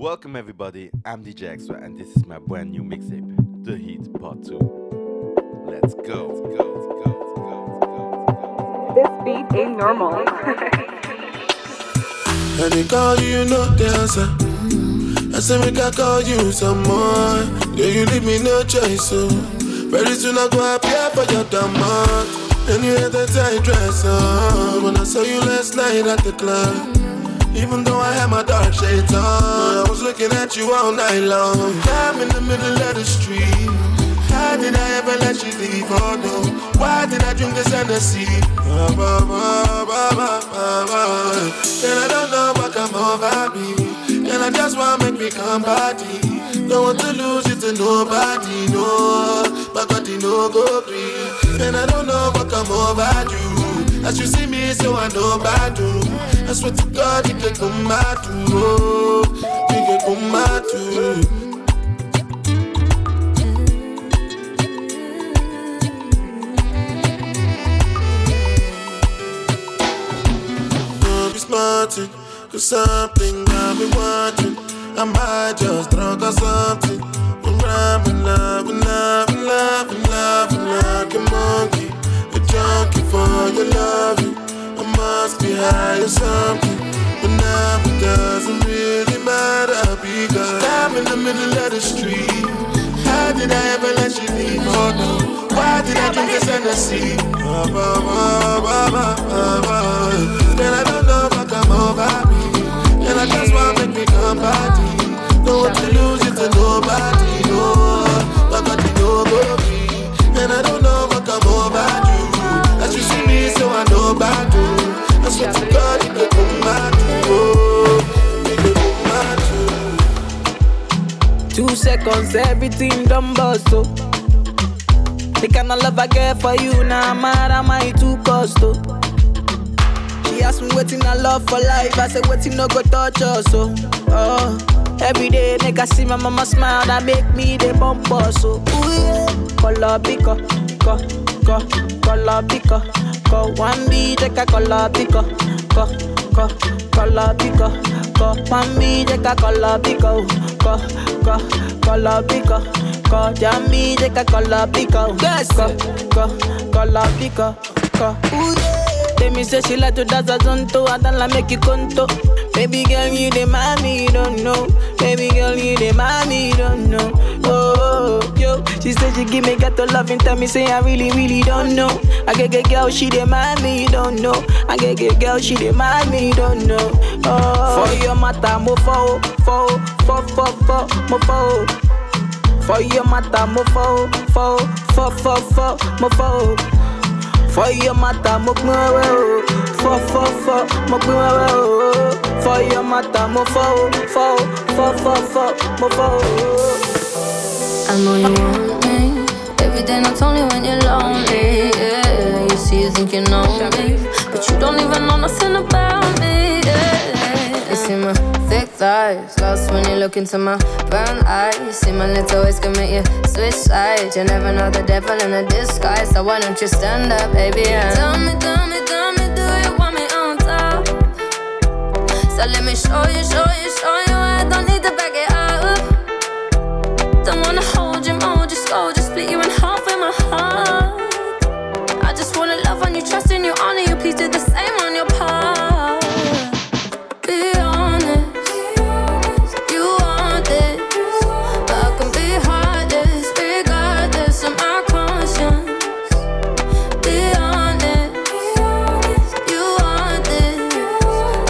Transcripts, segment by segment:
Welcome everybody, I'm DJ Extra and this is my brand new mixtape, The Heat Part 2. Let's go, let's go, let's go, let's go, This beat ain't normal. And they call you, you know the answer. I say make I call you some more. Yeah, you leave me no choice, so very soon I go appear for your demand. And you had that tight dress on when I saw you last night at the club. Even though I had my dark shades on, I was looking at you all night long. I'm in the middle of the street. How did I ever let you leave? Oh no, why did I drink this Hennessy? Bah, bah. And I don't know what come over me. And I just wanna make me come body. Don't want to lose it to nobody, no. But God, you know, go free. And I don't know what come over you. As you see me, so I know bad. I swear to God, you can come back to. Oh, can come back to. Smarting, cause something got me wanting. I might just drunk or something. I'm loving, loving, loving, loving, loving like a monkey. Junkie for your loving. I must be high or something. But now it doesn't really matter because I'm in the middle of the street. How did I ever let you leave? Oh no. Why did I drink this Hennessy? Then I don't know what come over me. And I just want to make me come body. Don't want to lose it to nobody, no. But you know. And I don't Two seconds, everything done bust, oh. The kind of love I get for you, now nah, mad am I too cost, oh. She asked me waiting I love for life, I said waiting no go touch us, oh. oh. Every day, nigga see my mama smile, that make me the bump us, oh. Ooh, yeah. Color pico, co, co, color pico, co. One B, take a color pico, co, co, color pico, co. One B, take a color pico, co, co, color pico, co. Jammy, take a color pico, yes, co, co, color pico, yeah. They me say she like to dance a zonto, I don't like make you conto. Baby girl, you the mommy, you don't know. Baby girl, you the mommy, you don't know. Oh, oh, she said she give me ghetto love and tell me say I really, really don't know. I get get girl, she mommy, you don't know. I get get girl, she mommy, you don't know. Oh, for your matter, mo fo, fo, fo, fo, fo, mo fo. For your matter, mo fo, fo, fo, fo, fo, mo fo. For your matter, mo pin wewe o. Fọ fọ fọ, mo wewe. For your matter, mo fọ o. Fọ o, fọ fọ fọ, mo fọ o. I know you want me day, not only when you're lonely. Yeah, you see, you think you know me, but you don't even know nothing about me. Yeah, you see my thick thighs, lost when you look into my brown eyes. You see my little ways can make you switch sides. You never know the devil in a disguise, so why don't you stand up, baby? And tell me, tell me, tell me, do you want me on top? So let me show you, show you, show you. I don't need to back it up. Don't wanna hold you, slow, just split you in half with my heart. I just wanna love on you, trust in you, honor you. Please do the same on your part. Be honest, you want this, I can be heartless, regardless of my conscience. Be honest, you want this,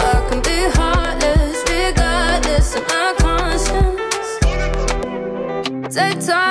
I can be heartless, regardless of my conscience. Take time,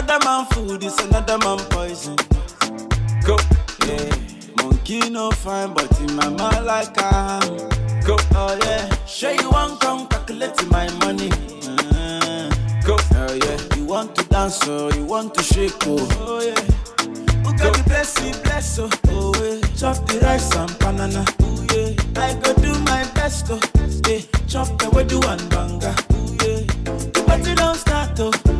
another man food, is another man poison. Go, yeah. Monkey no fine, but in my mind like I am. Go, oh yeah. Sure you want come calculate my money. Uh, go, oh yeah. You want to dance, oh, you want to shake, oh, oh yeah. Who got the blessing, bless, oh, oh yeah. Chop the rice and banana, oh yeah. I go do my best, oh, yeah. Chop the wedu and banga, oh yeah. The party don't start, oh.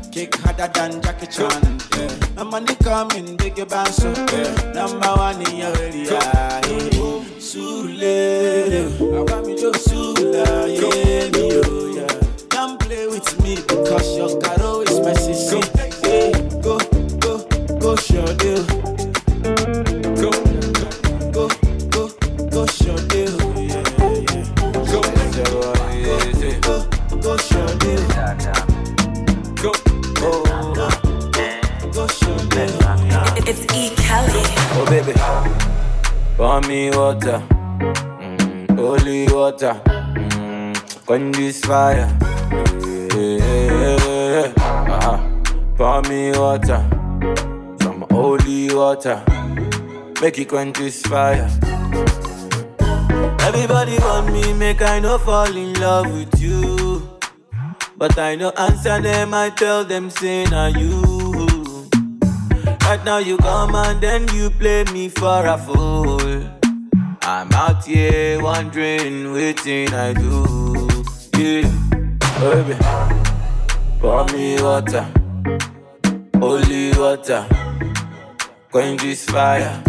Kick harder than Jackie Chan. Yeah. No money coming, big bounce. Yeah. Number one in your area. Yeah. Sule, I want me to Sula, yeah, yeah. Don't play with me because you're it quench oh, mm, mm, this fire. For uh-huh. me water, some holy water, make it contrast fire. Everybody want me, make I no fall in love with you. But I no answer them, I tell them, say, now you. Right now you come and then you play me for a fool. I'm out here wondering, waiting I do. Yeah, oh, baby, pour me water, holy water, quench this fire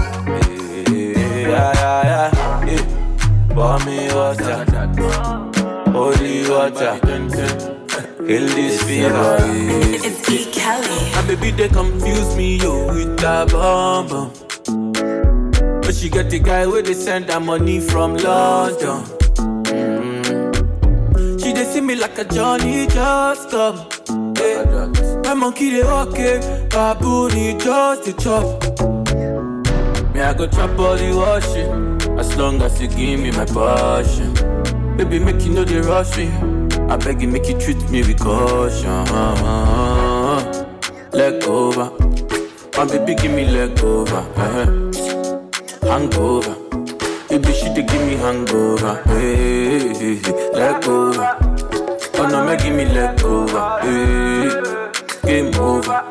yeah, yeah, yeah. Pour me water, holy water. Kill this fever. It's E. Kelly. And baby, they confuse me, yo, with that bomb bomb. But she got the guy where they send her money from London. Mm-hmm. She they see me like a Johnny just come. Yeah. My monkey they it, baboon just the chop. Me I go chop all the washing. As long as you give me my passion. Baby, make you know the rush me. I beg you, make you treat me with caution. Leg over. My baby, give me leg over. Uh-huh. Hangover. Baby, she dey give me hangover. Hey, leg over. Oh no, make give me leg over. Hey, game over.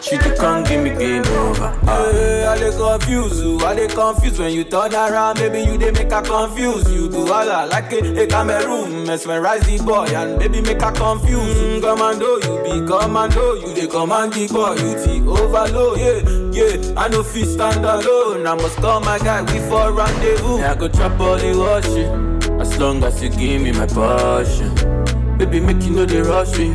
She come give me game over. Hey, I dey confuse you, I dey confuse when you turn around. Maybe you dey make her confuse. You do all I like a, a Cameroon, mesmerize the boy and baby make her confuse. Mm, commando, you be commando, you dey command the boy, you the overload. Yeah, yeah, I no fit stand alone. I must call my guy, we for rendezvous. Yeah, I go trap all the washing, as long as you give me my passion. Baby, make you know they rush me.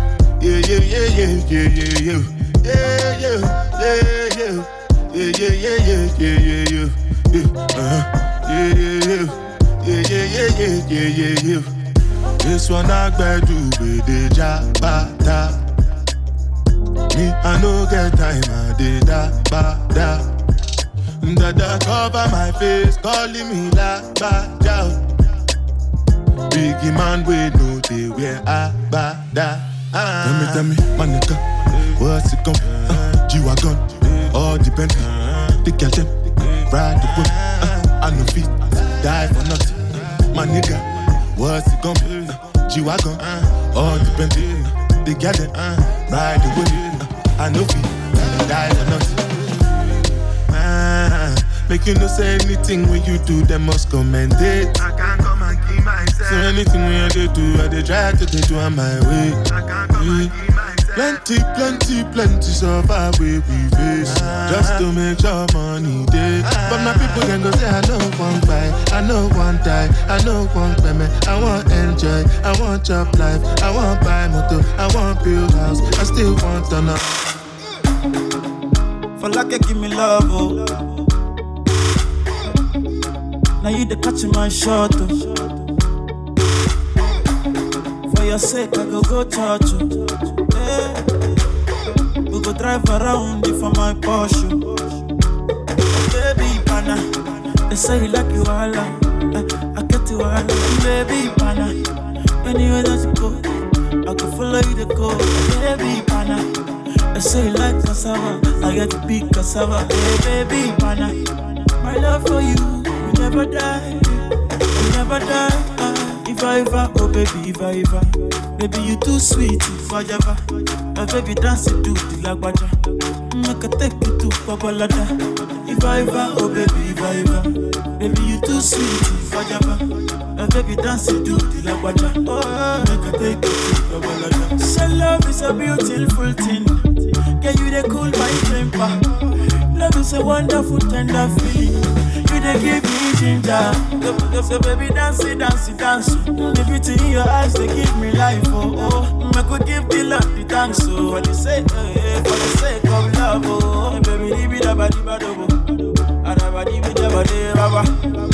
This one I do with the jabata. Me, I no get time, I did that, ba, da. Dada cover my face, calling me la ba down. Biggie man, we know they wear a ba da. Tell me, tell me, my nigga, what's it gon' uh, G-Wagon, all the Bentley, the them, ride the whip. Uh, I no fit, die for nothing. My nigga, what's it gon' be? Uh, G-Wagon, all the Bentley, the them, ride the whip. Uh, I no fit, die for nothing. Ah, make you no say anything when you do, them must commend it. I can't myself. So anything when they do, I they try to they do on my way. Myself. Plenty, plenty, plenty survive where we face Just to make sure money day But my people can go say I know one buy I know one die I know one payment I want enjoy I want job life I want buy motor I want build house I still want to know For like give me love, oh. Now you the catch my shot, oh. Your sake, I go go church. Yeah. We go drive around you for my Porsche. Baby, pana, they say you like you all, I, eh, I get you all, baby, pana. Anywhere that you go, I can follow you to go, baby, pana. I say you like cassava, I get to big cassava. Hey baby, pana, my love for you, you never die, you never die. If oh baby, Viva. Baby you too sweet, ever, my baby dance it to the lagwaja, make mm, I take you to Babalada. Ever, oh baby, Viva. Baby you too sweet, ever, my baby dance to the lagwaja, oh mm, I take you to Babalada. Say love is a beautiful thing. Yeah, you they cool my temper. Love is a wonderful, tender feeling. They give me ginger. So, baby, dance it, dance it, dance it. The beauty in your eyes, they give me life. Oh, oh. I could give the love the thanks. Oh, for the sake, eh, for the sake of love. Oh, baby, leave it about the bad Adabadi with the body, baba.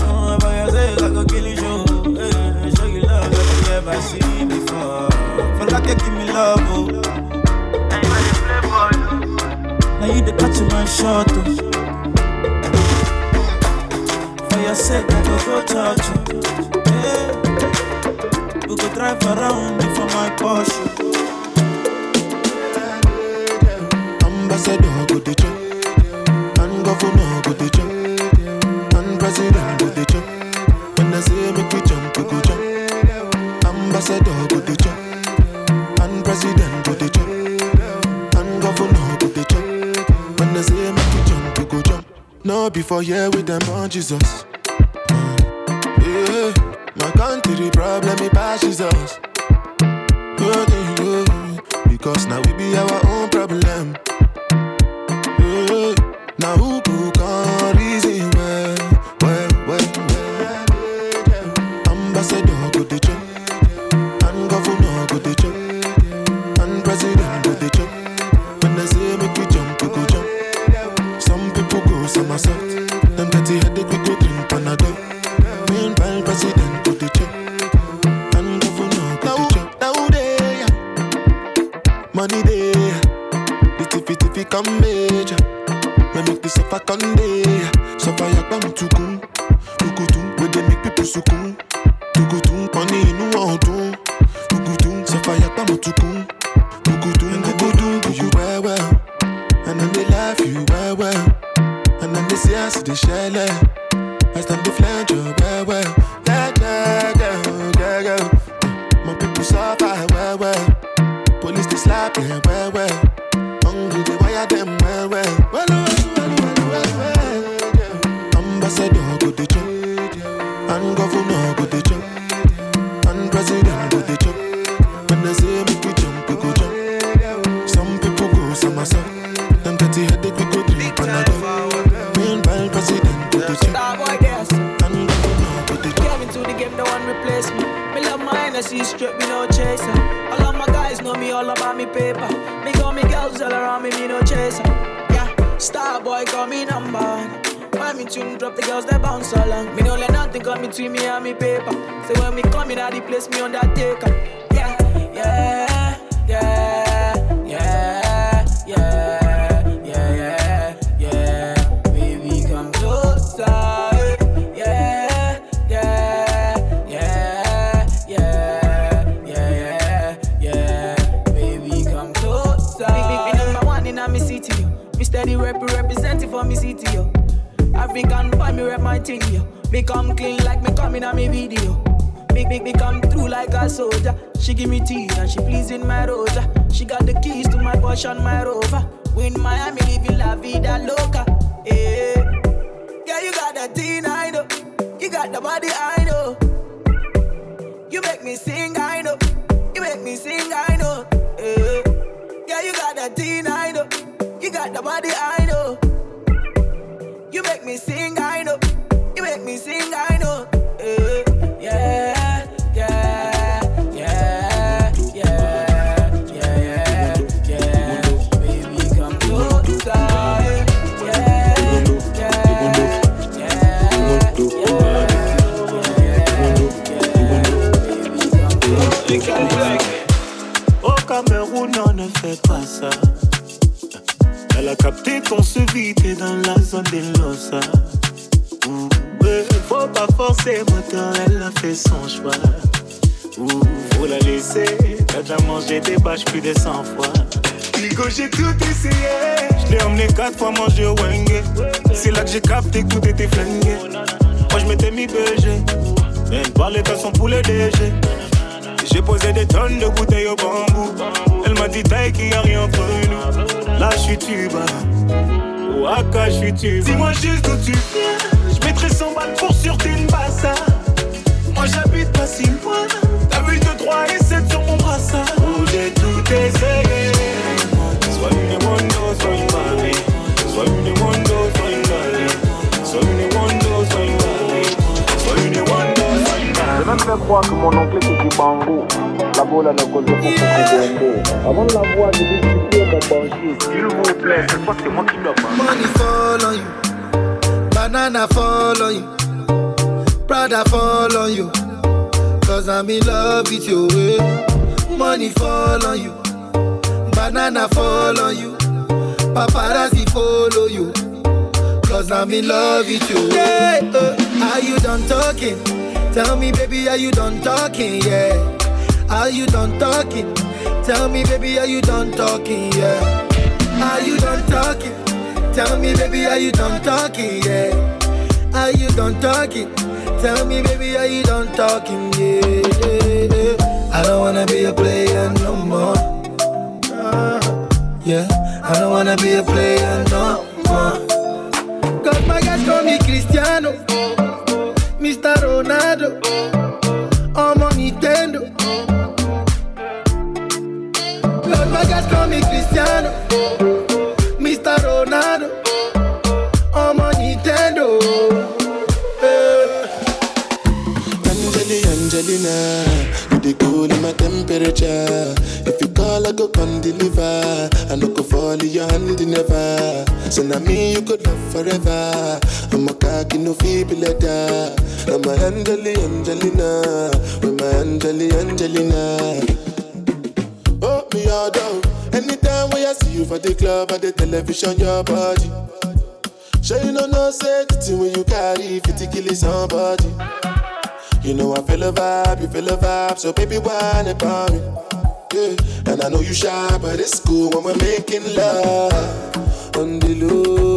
Oh, for your sake, I could kill you, show. Eh, show you love that you never seen before. For like you give me love, oh. Now you the catch my shot. Oh. Sake, I go go touch you. Yeah. We go drive around you for my Porsche. Ambassador go the chop, and governor go the chop, and president go the chop. When I say make we jump, we go jump. Ambassador go the chop, and president go the and governor go the. When I say make we jump, we go jump. No before here with them on Jesus. Country problem it passes us. Oh. Because now we be our own problem. Oh, yeah. Now who ti ṣẹlẹ̀ Western dey flange o wẹ́wẹ́ Yeah, yeah. gẹ́gẹ́ o My people suffer wẹ́wẹ́ Police dey slap them wẹ́wẹ́. Me all about me paper. Me got me girls all around me, me no chaser. Yeah, star boy call me number one. When me tune drop, the girls they bounce along. Me no let nothing come between me and me paper. So when me come in, I the place me undertaker. Yeah, yeah, yeah, African boy, me rep my thing. Me come clean like me come in a me video. Big, big, me come through like a soldier. She give me tea and she pleasing my rosa. She got the keys to my Porsche and my Rover. We in Miami, living la vida loca. Eh. Yeah, you got that teen, I know. You got the body, I know. You make me sing, I know. You make me sing, I know. Eh. Yeah, you got that teen, I know. You got the body, I know. You make me sing, I know. You make me sing, I know. Eh. Yeah, yeah, yeah, yeah, yeah, yeah, yeah. Baby, come closer. Yeah, yeah, yeah, Au Cameroun, on ne fait pas ça. Elle a capté qu'on se vit t'es dans la zone des Losa. Ouh, ouais, faut pas forcer, moteur, elle a fait son choix. Ouh, faut la laisser, t'as déjà mangé des bâches plus de 100 fois. Ligo, j'ai tout essayé. Je l'ai emmené quatre fois manger au Wenge. C'est là que j'ai capté que tout était flingué. Moi, je m'étais mis BG. Elle parlait à son poulet DG. J'ai posé des tonnes de bouteilles au bambou. Elle m'a dit taille qu'il y a rien entre nous. Là, je suis tuba. Waka, je suis. Dis-moi juste d'où tu viens. Banquier. S'il vous plaît, cette fois c'est moi qui dois pas. Money fall on you, banana fall on you, Prada fall on you. Cause I'm in love with you. Money fall on you, banana fall on you, paparazzi follow you. Cause I'm in love with you. Yeah, uh, are you done talking? Tell me, baby, are you done talking? Yeah. Are you done talking? Tell me, baby, are you done talking? Yeah. Are you done talking? Tell me, baby, are you done talking? Yeah. Are you done talking? Tell me, baby, are you done talking? Yeah. yeah, yeah. I don't wanna be a player no more. Yeah. I don't wanna be a player no more. Cause my guys call me Cristiano, Mr. Ronaldo, I'm on Nintendo. Guys call me Cristiano, Mr. Ronaldo, on Nintendo. Eh. Angeli, Angelina, you the cool in my temperature. If you call, I go come deliver. I no go fall in your hand never. So now me you could love forever. I'm a cocky no feeble letter. I'm a Angeli, Angelina, with my Angeli, Angelina. Oh, me all down. Anytime when I see you for the club or the television, your body. Sure you know no safety when you carry 50 kill somebody. You know I feel a vibe, you feel a vibe, so baby whine about me. Yeah, and I know you shy, but it's cool when we're making love on the low,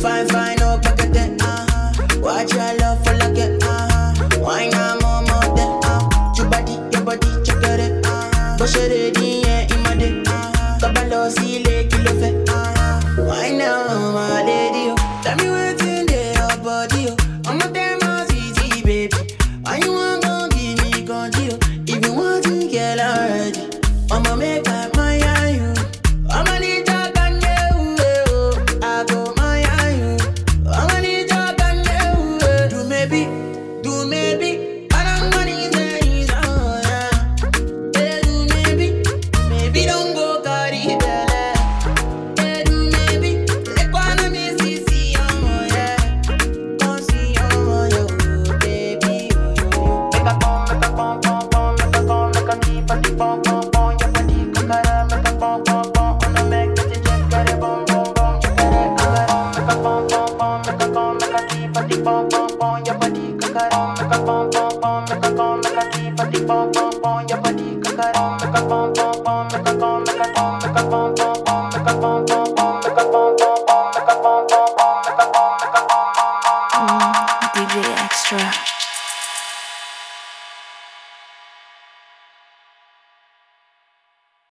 Fine, fine,